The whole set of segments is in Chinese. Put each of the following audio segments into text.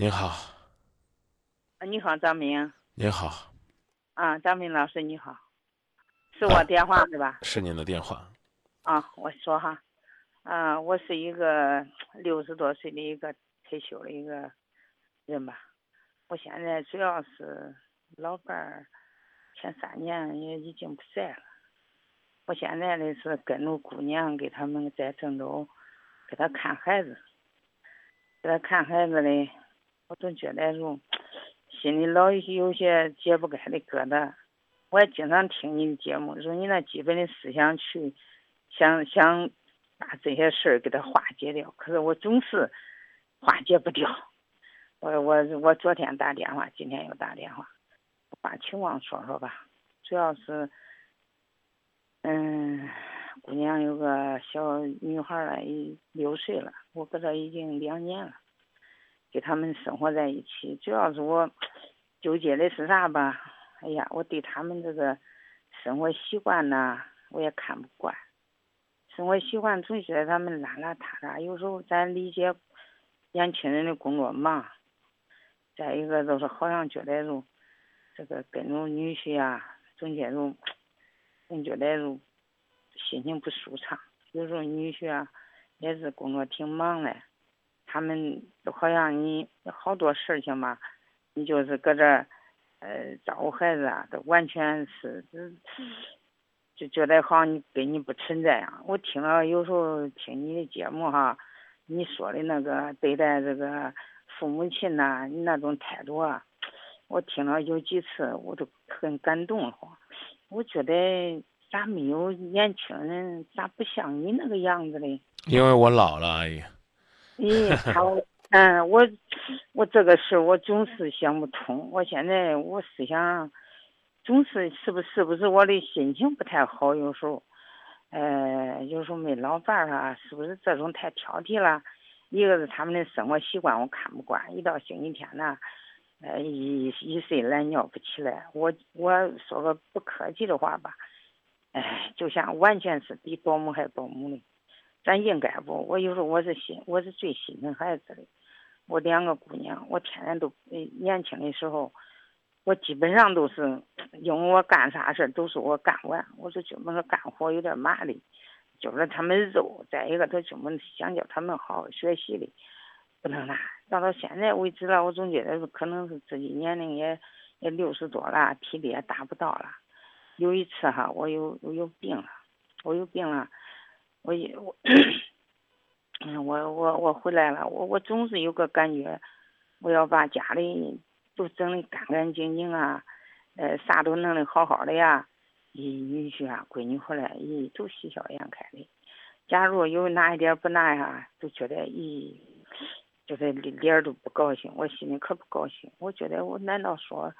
您好，啊，你好，张明。您好，啊，张明老师你好，是我电话是吧？是您的电话。啊，我说哈，啊，我是一个六十多岁的一个退休的一个人吧。我现在主要是老伴儿前三年也已经不在了。我现在的是跟着姑娘给他们在郑州给他看孩子，给他看孩子嘞。我总觉得说，心里老有些解不开的疙瘩。我也经常听你的节目，说你那基本的思想去想想把这些事儿给它化解掉，可是我总是化解不掉。我我我昨天打电话，今天又打电话，把情况说说吧。主要是，嗯，姑娘有个小女孩儿了，六岁了，我搁这已经两年了。跟他们生活在一起，主要是我纠结的是啥吧？哎呀，我对他们这个生活习惯呐，我也看不惯。生活习惯总觉得他们邋邋遢遢，有时候咱理解年轻人的工作忙。再一个就是好像觉得就这个跟着女婿啊，总觉着总觉得就心情不舒畅。有时候女婿啊也是工作挺忙的。他们就好像你好多事情嘛，你就是搁这呃照顾孩子啊，都完全是就觉得好像你跟你不存在啊。我听了有时候听你的节目哈，你说的那个对待这个父母亲呐，你那种态度啊，我听了有几次我都很感动哈。我觉得咋没有年轻人咋不像你那个样子嘞？因为我老了，阿姨。咦，他，嗯，我，我这个事我总是想不通。我现在我思想，总是是不是不是我的心情不太好？有时候，呃，有时候没老伴儿啊，是不是这种太挑剔了？一个是他们的生活习惯我看不惯，一到星期天呢，呃，一一睡懒觉不起来。我我说个不客气的话吧，哎，就像完全是比保姆还保姆的。咱应该不？我有时候我是心，我是最心疼孩子的。我两个姑娘，我天天都年轻的时候，我基本上都是因为我干啥事都是我干完。我说就么说干活有点麻利，就是他们肉。再一个，他就么想叫他们好好学习的，不能那。到到现在为止了，我总觉得是可能是自己年龄也也六十多了，体力也达不到了。有一次哈，我有我有病了，我有病了。我也我，嗯，我我我回来了，我我总是有个感觉，我要把家里都整的干干净净啊，呃，啥都弄得好好的呀，咦，女婿啊，闺女回来，咦，都喜笑颜开的。假如有哪一点不那呀，都觉得咦，就是脸都不高兴，我心里可不高兴。我觉得我难道说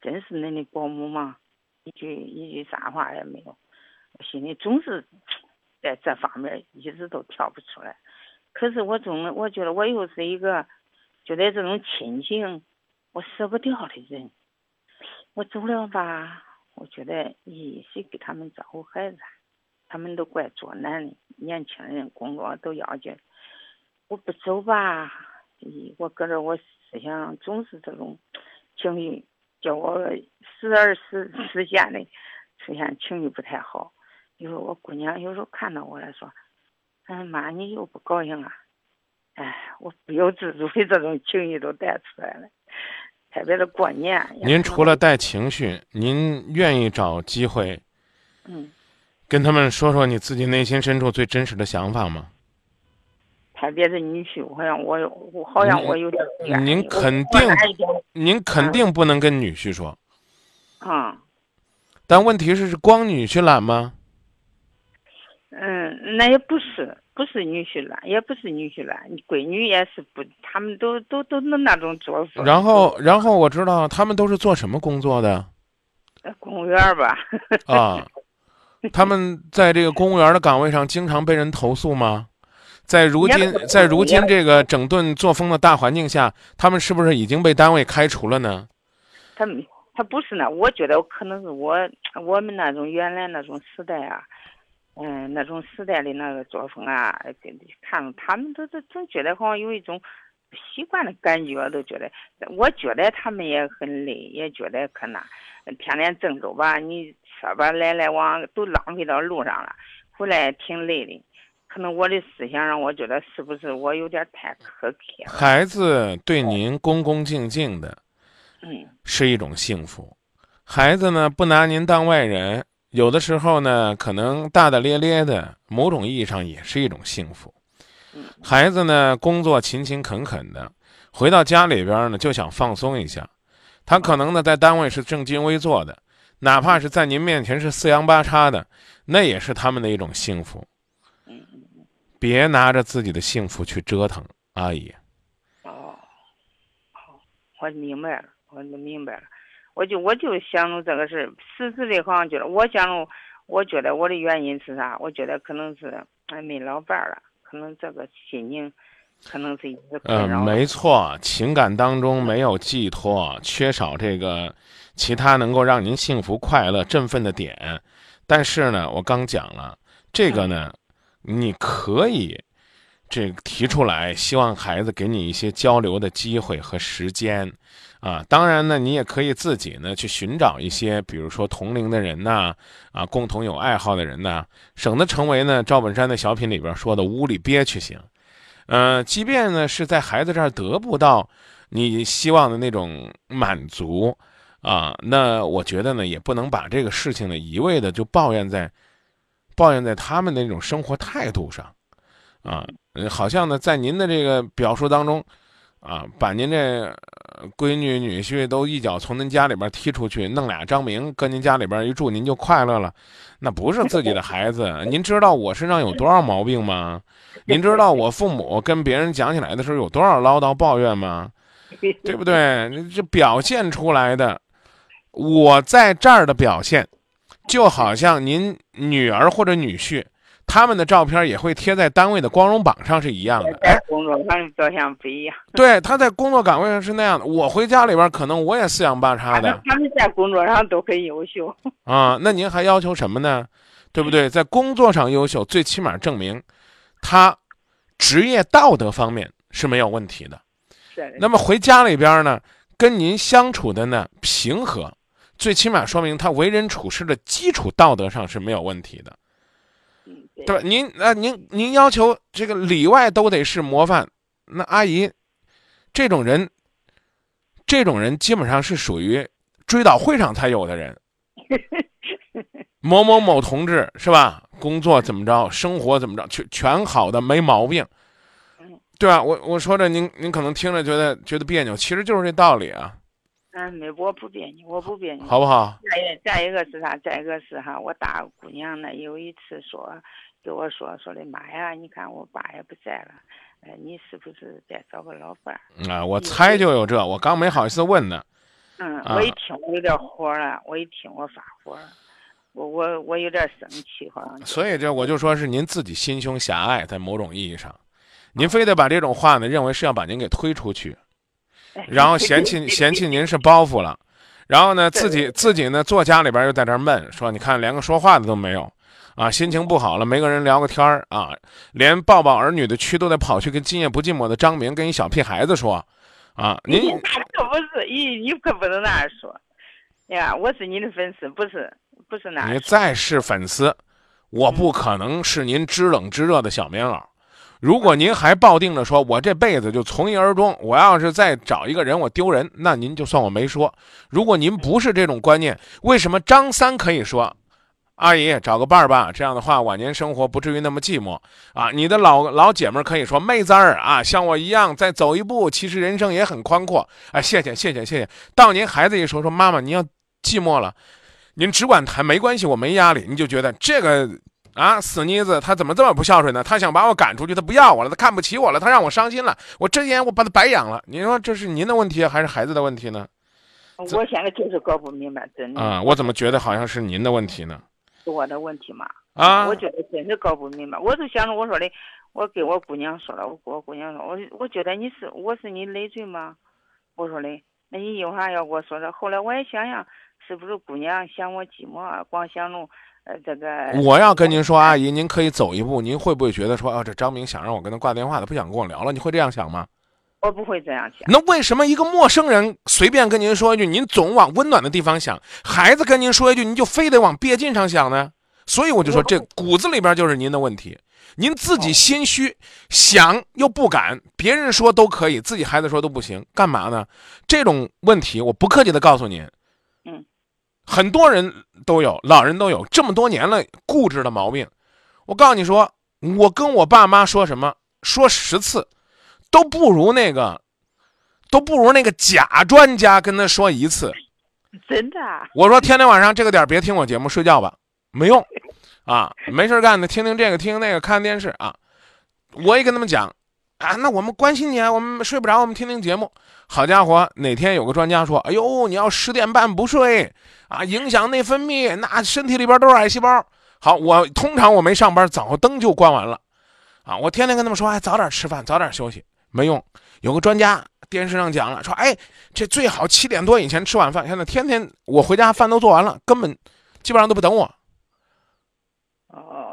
真是恁的保姆吗？一句一句啥话也没有，我心里总是。在这方面一直都跳不出来，可是我总我觉得我又是一个觉得这种亲情我舍不掉的人，我走了吧，我觉得咦谁给他们照顾孩子？他们都怪做难的，年轻人工作都要紧，我不走吧，咦我搁这我思想总是这种情绪，叫我时而时时间的出现情绪不太好。有时候我姑娘有时候看到我来说：“哎，妈，你又不高兴了。”哎，我不由自主的 这种情绪都带出来了。特别是过年。您除了带情绪，您愿意找机会，嗯，跟他们说说你自己内心深处最真实的想法吗？特别是女婿，好像我我好像我有点您肯定，您肯定不能跟女婿说。啊。但问题是，是光女婿懒吗？嗯，那也不是，不是女婿了，也不是女婿了，闺女也是不，他们都都都能那种做法。然后，然后我知道他们都是做什么工作的？公务员吧。啊，他们在这个公务员的岗位上经常被人投诉吗？在如今，在如今这个整顿作风的大环境下，他们是不是已经被单位开除了呢？他他不是呢，我觉得可能是我我们那种原来那种时代啊。嗯，那种时代的那个作风啊，跟看他们都都总觉得好像有一种习惯的感觉，都觉得，我觉得他们也很累，也觉得可难，天天郑州吧，你车吧来来往都浪费到路上了，回来挺累的。可能我的思想让我觉得是不是我有点太苛刻了？孩子对您恭恭敬敬的，嗯，是一种幸福。孩子呢，不拿您当外人，有的时候呢，可能大大咧咧的，某种意义上也是一种幸福。孩子呢，工作勤勤恳恳的，回到家里边呢，就想放松一下。他可能呢，在单位是正襟危坐的，哪怕是在您面前是四仰八叉的，那也是他们的一种幸福。别拿着自己的幸福去折腾，阿姨。哦，好，我明白了，我明白了。我就我就想着这个事儿，时时的好像觉得，我想着，我觉得我的原因是啥？我觉得可能是还没老伴儿了，可能这个心情，可能是一直困扰。嗯，没错，情感当中没有寄托，缺少这个其他能够让您幸福、快乐、振奋的点。但是呢，我刚讲了这个呢。你可以，这提出来，希望孩子给你一些交流的机会和时间，啊，当然呢，你也可以自己呢去寻找一些，比如说同龄的人呐，啊，共同有爱好的人呐，省得成为呢赵本山的小品里边说的屋里憋屈型。呃，即便呢是在孩子这儿得不到你希望的那种满足，啊，那我觉得呢也不能把这个事情呢一味的就抱怨在。抱怨在他们的那种生活态度上，啊，好像呢，在您的这个表述当中，啊，把您这闺女女婿都一脚从您家里边踢出去，弄俩张明搁您家里边一住，您就快乐了？那不是自己的孩子。您知道我身上有多少毛病吗？您知道我父母跟别人讲起来的时候有多少唠叨抱怨吗？对不对？这表现出来的，我在这儿的表现。就好像您女儿或者女婿，他们的照片也会贴在单位的光荣榜上是一样的。哎，工作上表现不一样。对，他在工作岗位上是那样的。我回家里边可能我也四仰八叉的。他们在工作上都很优秀。啊，那您还要求什么呢？对不对？在工作上优秀，最起码证明他职业道德方面是没有问题的。是。那么回家里边呢，跟您相处的呢平和。最起码说明他为人处事的基础道德上是没有问题的，对吧？您那，您您要求这个里外都得是模范，那阿姨，这种人，这种人基本上是属于追悼会上才有的人。某某某同志是吧？工作怎么着，生活怎么着，全全好的没毛病，对吧？我我说的您您可能听着觉得觉得别扭，其实就是这道理啊。嗯，没，我不别扭，我不别扭，好不好？再一再一个是啥？再一个是哈，我大姑娘呢，有一次说，跟我说说的妈呀，你看我爸也不在了，哎，你是不是再找个老伴儿？啊，我猜就有这，我刚没好意思问呢。嗯，我一听我有点火了，我一听我发火了，我我我有点生气，好像。所以这我就说是您自己心胸狭隘，在某种意义上，您非得把这种话呢，认为是要把您给推出去。然后嫌弃 嫌弃您是包袱了，然后呢自己自己呢坐家里边又在这闷，说你看连个说话的都没有，啊心情不好了没个人聊个天儿啊，连抱抱儿女的区都得跑去跟今夜不寂寞的张明跟一小屁孩子说，啊您可不是，咦你可不能那样说，呀我是你的粉丝，不是不是那样。你再是粉丝，我不可能是您知冷知热的小棉袄。如果您还抱定着说，我这辈子就从一而终，我要是再找一个人我丢人，那您就算我没说。如果您不是这种观念，为什么张三可以说，阿姨找个伴儿吧？这样的话，晚年生活不至于那么寂寞啊。你的老老姐们可以说，妹子儿啊，像我一样再走一步，其实人生也很宽阔。哎，谢谢谢谢谢谢。到您孩子一说说妈妈，您要寂寞了，您只管谈，没关系，我没压力。你就觉得这个。啊，死妮子，她怎么这么不孝顺呢？她想把我赶出去，她不要我了，她看不起我了，她让我伤心了，我睁眼我把她白养了。你说这是您的问题还是孩子的问题呢？我现在就是搞不明白，真的。啊，我怎么觉得好像是您的问题呢？是我的问题嘛？啊，我觉得真是搞不明白。我就想着我说的，我跟我姑娘说了，我跟我姑娘说，我我觉得你是我是你累赘吗？我说的，那你有啥要跟我说的？后来我也想想，是不是姑娘嫌我寂寞，光想着。呃，这个我要跟您说，阿姨，您可以走一步。您会不会觉得说，啊，这张明想让我跟他挂电话，他不想跟我聊了？你会这样想吗？我不会这样想。那为什么一个陌生人随便跟您说一句，您总往温暖的地方想；孩子跟您说一句，您就非得往别劲上想呢？所以我就说，这骨子里边就是您的问题。您自己心虚，想又不敢，别人说都可以，自己孩子说都不行，干嘛呢？这种问题，我不客气的告诉您，嗯，很多人都有，老人都有，这么多年了，固执的毛病。我告诉你说，我跟我爸妈说什么，说十次，都不如那个，都不如那个假专家跟他说一次。真的？我说天天晚上这个点别听我节目，睡觉吧，没用。啊，没事干的，听听这个，听听那个，看电视啊。我也跟他们讲，啊，那我们关心你啊，我们睡不着，我们听听节目。好家伙，哪天有个专家说，哎呦，你要十点半不睡啊，影响内分泌，那身体里边都是癌细胞。好，我通常我没上班，早灯就关完了，啊，我天天跟他们说，哎，早点吃饭，早点休息，没用。有个专家电视上讲了，说，哎，这最好七点多以前吃晚饭。现在天天我回家饭都做完了，根本基本上都不等我。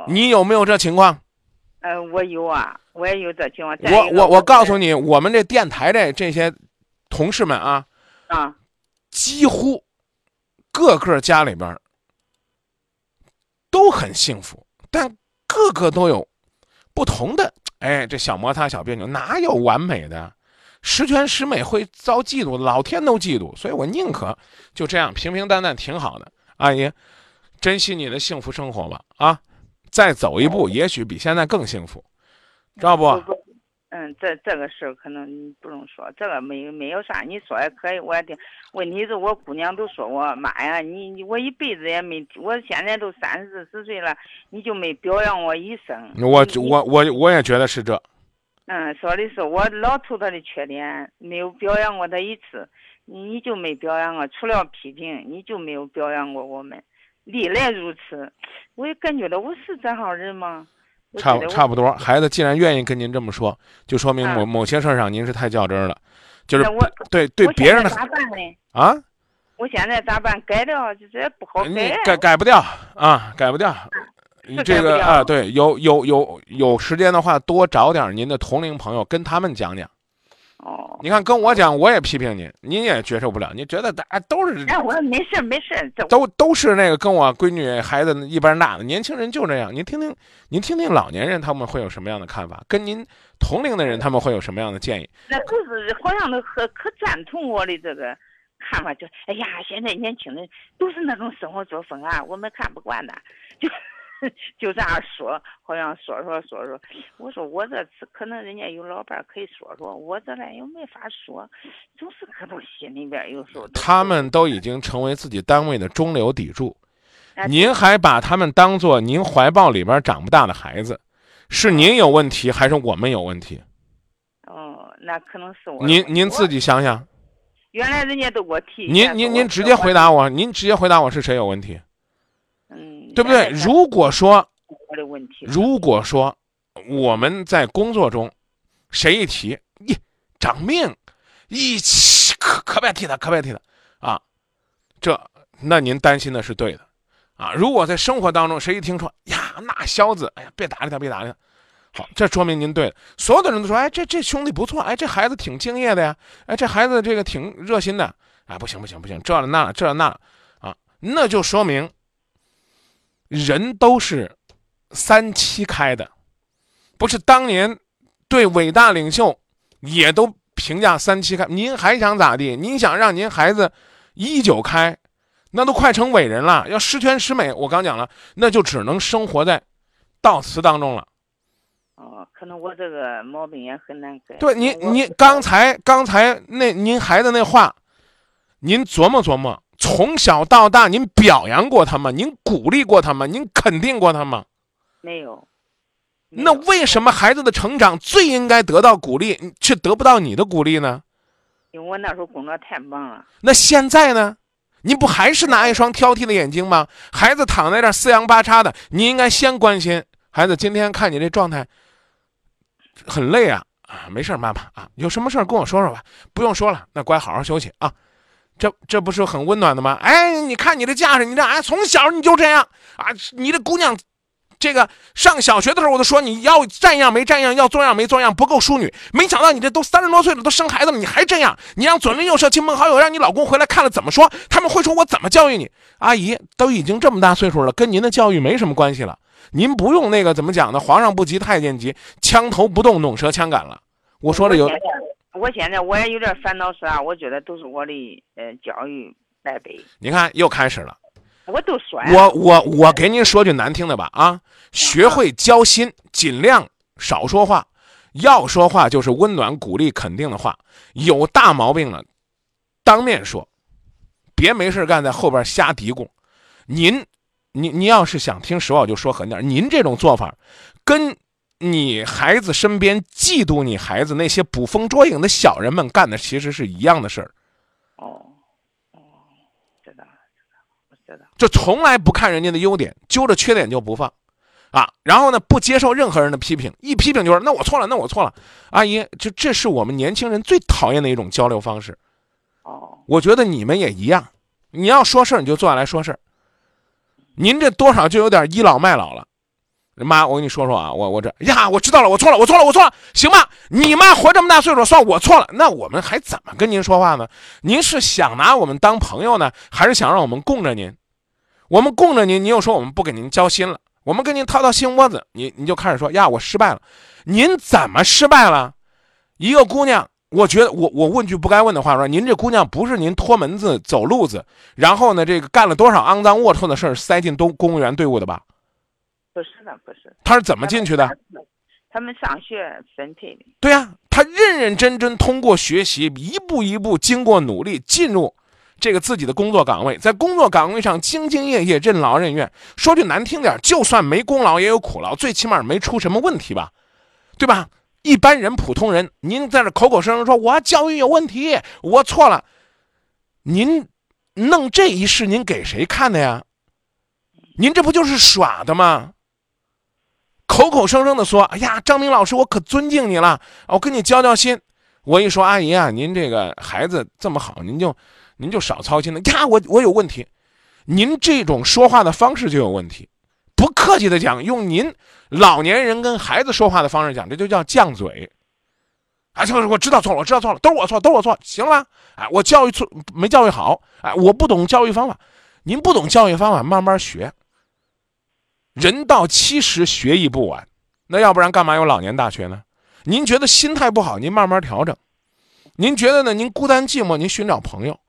你有没有这情况？呃，我有啊，我也有这情况。我我我告诉你，我们这电台的这些同事们啊，啊，几乎个个家里边都很幸福，但个个都有不同的哎，这小摩擦、小别扭，哪有完美的？十全十美会遭嫉妒，老天都嫉妒，所以我宁可就这样平平淡淡，挺好的。阿姨，珍惜你的幸福生活吧，啊。再走一步，也许比现在更幸福，知道不？嗯，这这个事儿可能不用说，这个没没有啥，你说也可以，我也听。问题是我姑娘都说我妈呀，你你我一辈子也没，我现在都三四十岁了，你就没表扬我一声。我我我我也觉得是这。嗯，说的是我老图他的缺点，没有表扬过他一次，你就没表扬我，除了批评，你就没有表扬过我们。历来如此，我也感觉到我是这号人吗？差差不多，孩子既然愿意跟您这么说，就说明某某些事儿上您是太较真了，就是对对别人的咋办呢？啊？我现在咋办？改掉就这不好改。改改不掉啊，改不掉。这个啊，对，有有有有时间的话，多找点您的同龄朋友，跟他们讲讲。哦，你看跟我讲，我也批评你，你也接受不了。你觉得大家都是？哎，我没事没事，都都是那个跟我闺女孩子一般大的年轻人就这样。您听听，您听听老年人他们会有什么样的看法？跟您同龄的人他们会有什么样的建议？那都是好像都可可赞同我的这个看法，就哎呀，现在年轻人都是那种生活作风啊，我们看不惯的，就。就这样说，好像说说说说。我说我这次可能人家有老伴可以说说，我这来又没法说，总是可能心里边有时候。他们都已经成为自己单位的中流砥柱，您还把他们当做您怀抱里边长不大的孩子，是您有问题还是我们有问题？哦，那可能是我。您您自己想想。原来人家都给我提。您您您直接回答我，您直接回答我是谁有问题？嗯，对不对？如果说，如果说我们在工作中，谁一提，咦，长命，一起可可别提他，可别提他啊，这那您担心的是对的啊。如果在生活当中，谁一听说呀，那小子，哎呀，别搭理他，别搭理他，好，这说明您对。所有的人都说，哎，这这兄弟不错，哎，这孩子挺敬业的呀，哎，这孩子这个挺热心的，哎，不行不行不行，这了那了这了那了啊，那就说明。人都是三七开的，不是当年对伟大领袖也都评价三七开。您还想咋地？您想让您孩子一九开，那都快成伟人了。要十全十美，我刚讲了，那就只能生活在悼词当中了。哦，可能我这个毛病也很难改。对，您您刚才刚才那您孩子那话，您琢磨琢磨。从小到大，您表扬过他吗？您鼓励过他吗？您肯定过他吗？没有。那为什么孩子的成长最应该得到鼓励，却得不到你的鼓励呢？因为我那时候工作太忙了。那现在呢？您不还是拿一双挑剔的眼睛吗？孩子躺在这四仰八叉的，你应该先关心孩子。今天看你这状态，很累啊啊！没事，妈妈啊，有什么事跟我说说吧。不用说了，那乖，好好休息啊。这这不是很温暖的吗？哎，你看你的架势，你这哎，从小你就这样啊！你这姑娘这个上小学的时候我都说你要站样没站样，要做样没做样，不够淑女。没想到你这都三十多岁了，都生孩子了，你还这样？你让左邻右舍、亲朋好友，让你老公回来看了怎么说？他们会说我怎么教育你？阿姨都已经这么大岁数了，跟您的教育没什么关系了。您不用那个怎么讲呢？皇上不急太监急，枪头不动，弄折枪杆了。我说的有。我现在我也有点烦恼，是啊，我觉得都是我的呃教育败北。你看又开始了。我都说。我我我给您说句难听的吧啊，学会交心，尽量少说话，要说话就是温暖、鼓励、肯定的话。有大毛病了，当面说，别没事干在后边瞎嘀咕。您，您您要是想听实话，我就说狠点。您这种做法，跟。你孩子身边嫉妒你孩子那些捕风捉影的小人们干的其实是一样的事儿。哦，哦，知道，知道，知道。就从来不看人家的优点，揪着缺点就不放，啊，然后呢，不接受任何人的批评，一批评就是那我错了，那我错了。阿姨，就这是我们年轻人最讨厌的一种交流方式。哦，我觉得你们也一样。你要说事儿，你就坐下来说事儿。您这多少就有点倚老卖老了。妈，我跟你说说啊，我我这呀，我知道了，我错了，我错了，我错了，行吧？你妈活这么大岁数，算我错了，那我们还怎么跟您说话呢？您是想拿我们当朋友呢，还是想让我们供着您？我们供着您，您又说我们不给您交心了，我们跟您掏掏心窝子，你你就开始说呀，我失败了。您怎么失败了？一个姑娘，我觉得我我问句不该问的话，说您这姑娘不是您托门子走路子，然后呢，这个干了多少肮脏龌龊的事塞进都公务员队伍的吧？不是的，不是。他是怎么进去的？他们上学分配的。对呀，他认认真真通过学习，一步一步经过努力进入这个自己的工作岗位，在工作岗位上兢兢业业、任劳任怨。说句难听点，就算没功劳也有苦劳，最起码没出什么问题吧？对吧？一般人、普通人，您在这口口声声说我教育有问题，我错了，您弄这一事，您给谁看的呀？您这不就是耍的吗？口口声声的说：“哎呀，张明老师，我可尊敬你了，我跟你交交心。”我一说：“阿姨啊，您这个孩子这么好，您就您就少操心了。”呀，我我有问题，您这种说话的方式就有问题。不客气的讲，用您老年人跟孩子说话的方式讲，这就叫犟嘴。啊，就是我知道错了，我知道错了，都是我错，都是我错，行了。哎，我教育错没教育好，哎，我不懂教育方法，您不懂教育方法，慢慢学。人到七十学艺不晚，那要不然干嘛有老年大学呢？您觉得心态不好，您慢慢调整。您觉得呢？您孤单寂寞，您寻找朋友。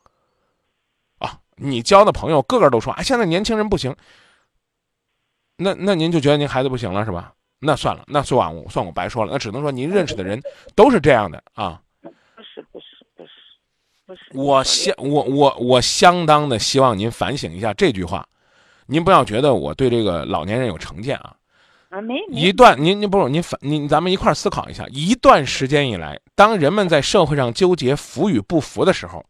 啊，你交的朋友个个都说，啊，现在年轻人不行。那那您就觉得您孩子不行了是吧？那算了，那算我算我白说了。那只能说您认识的人都是这样的啊。不是不是不是不是。我相我我我相当的希望您反省一下这句话。您不要觉得我对这个老年人有成见啊！啊，没一段，您您不是您反您，咱们一块儿思考一下。一段时间以来，当人们在社会上纠结服与不服的时候，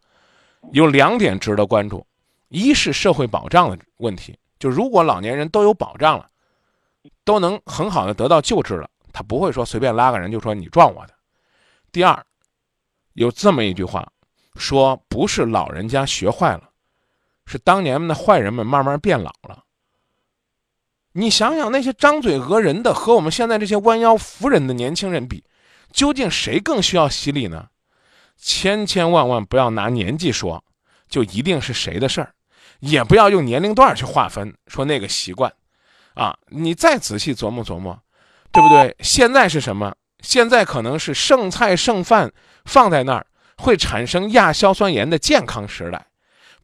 有两点值得关注：一是社会保障的问题，就如果老年人都有保障了，都能很好的得到救治了，他不会说随便拉个人就说你撞我的；第二，有这么一句话，说不是老人家学坏了。是当年的坏人们慢慢变老了。你想想，那些张嘴讹人的和我们现在这些弯腰扶人的年轻人比，究竟谁更需要洗礼呢？千千万万不要拿年纪说，就一定是谁的事儿，也不要用年龄段去划分，说那个习惯，啊，你再仔细琢磨琢磨，对不对？现在是什么？现在可能是剩菜剩饭放在那儿会产生亚硝酸盐的健康时代。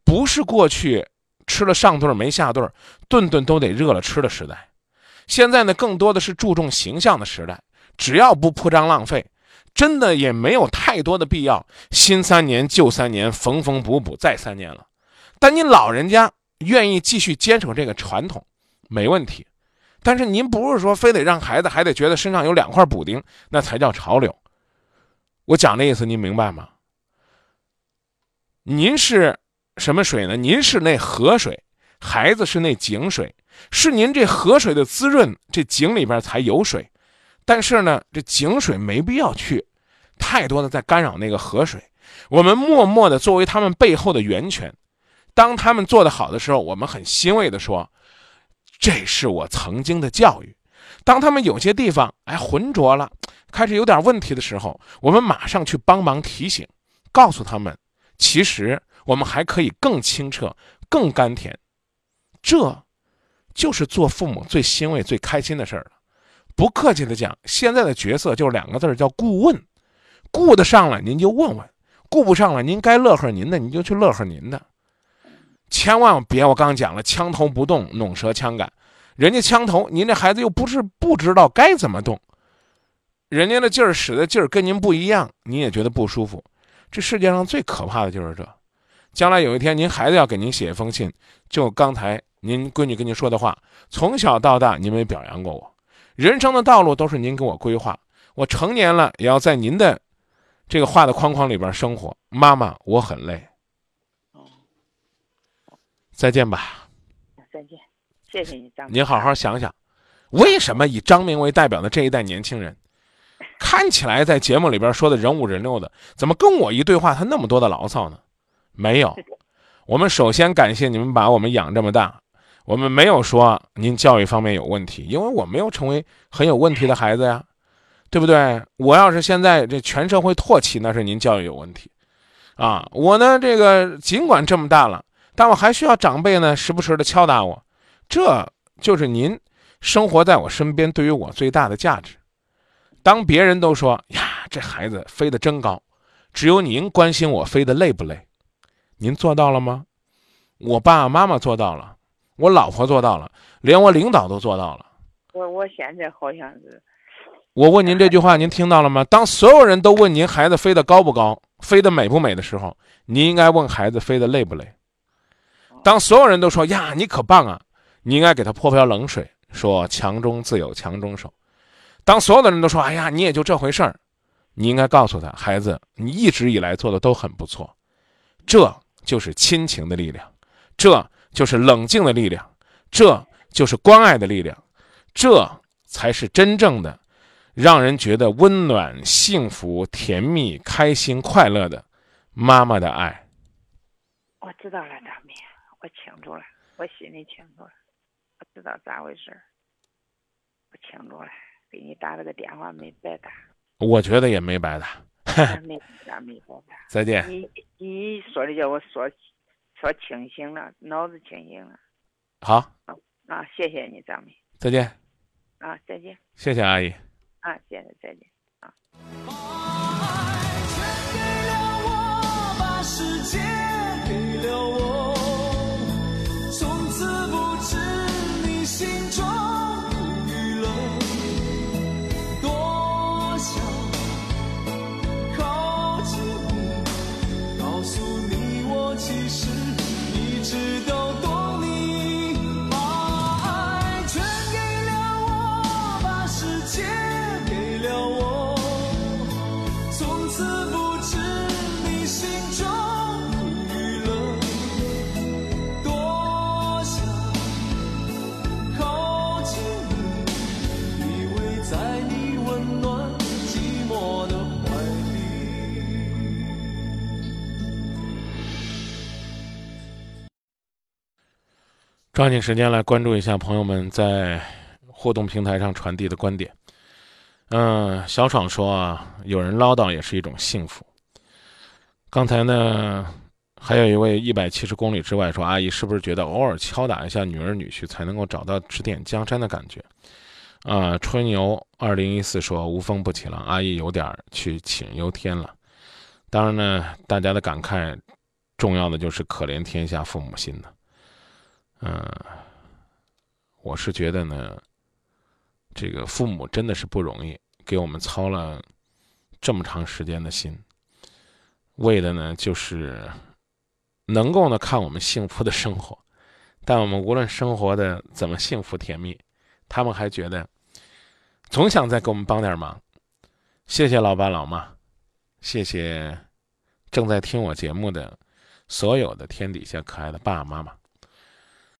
不是过去吃了上顿没下顿，顿顿都得热了吃的时代，现在呢更多的是注重形象的时代。只要不铺张浪费，真的也没有太多的必要。新三年旧三年，缝缝补补再三年了。但您老人家愿意继续坚守这个传统，没问题。但是您不是说非得让孩子还得觉得身上有两块补丁，那才叫潮流。我讲的意思您明白吗？您是。什么水呢？您是那河水，孩子是那井水，是您这河水的滋润，这井里边才有水。但是呢，这井水没必要去太多的在干扰那个河水。我们默默的作为他们背后的源泉，当他们做得好的时候，我们很欣慰的说：“这是我曾经的教育。”当他们有些地方哎浑浊了，开始有点问题的时候，我们马上去帮忙提醒，告诉他们，其实我们还可以更清澈、更甘甜。这，就是做父母最欣慰、最开心的事儿了。不客气的讲，现在的角色就是两个字，叫顾问。顾得上了，您就问问；顾不上了，您该乐呵您的，您就去乐呵您的。千万别，我刚讲了，枪头不动，弄折枪杆。人家枪头，您这孩子又不是不知道该怎么动，人家的劲儿使的劲儿跟您不一样，您也觉得不舒服。这世界上最可怕的就是这。将来有一天，您孩子要给您写一封信，就刚才您闺女跟您说的话，从小到大您没表扬过我，人生的道路都是您给我规划，我成年了也要在您的这个画的框框里边生活。妈妈，我很累。再见吧。再见，谢谢你张。您好好想想，为什么以张明为代表的这一代年轻人，看起来在节目里边说的人五人六的，怎么跟我一对话他那么多的牢骚呢？没有，我们首先感谢你们把我们养这么大，我们没有说您教育方面有问题，因为我没有成为很有问题的孩子呀，对不对？我要是现在这全社会唾弃，那是您教育有问题，啊，我呢这个尽管这么大了。但我还需要长辈呢，时不时的敲打我，这就是您生活在我身边对于我最大的价值。当别人都说呀，这孩子飞得真高，只有您关心我飞得累不累，您做到了吗？我爸爸妈妈做到了，我老婆做到了，连我领导都做到了。我我现在好像是，我问您这句话，您听到了吗？当所有人都问您孩子飞得高不高，飞得美不美的时候，您应该问孩子飞得累不累。当所有人都说呀，你可棒啊，你应该给他泼瓢冷水，说强中自有强中手。当所有的人都说，哎呀，你也就这回事儿，你应该告诉他，孩子，你一直以来做的都很不错。这就是亲情的力量，这就是冷静的力量，这就是关爱的力量，这才是真正的让人觉得温暖、幸福、甜蜜、开心、快乐的妈妈的爱。我知道了，大明。我清楚了，我心里清楚了，我知道咋回事儿，我清楚了。给你打了个电话没白打，我觉得也没白打，没法没办法。再见。你你说的叫我说说清醒了，脑子清醒了。好。啊，谢谢你，张明。再见。啊，再见。谢谢阿姨。啊，谢谢，再见。啊。直到抓紧时间来关注一下朋友们在互动平台上传递的观点。嗯，小爽说啊，有人唠叨也是一种幸福。刚才呢，还有一位一百七十公里之外说，阿姨是不是觉得偶尔敲打一下女儿女婿才能够找到指点江山的感觉？啊，春牛二零一四说无风不起浪，阿姨有点去请忧天了。当然呢，大家的感慨，重要的就是可怜天下父母心呢。嗯，我是觉得呢，这个父母真的是不容易，给我们操了这么长时间的心，为的呢就是能够呢看我们幸福的生活。但我们无论生活的怎么幸福甜蜜，他们还觉得总想再给我们帮点忙。谢谢老爸老妈，谢谢正在听我节目的所有的天底下可爱的爸爸妈妈。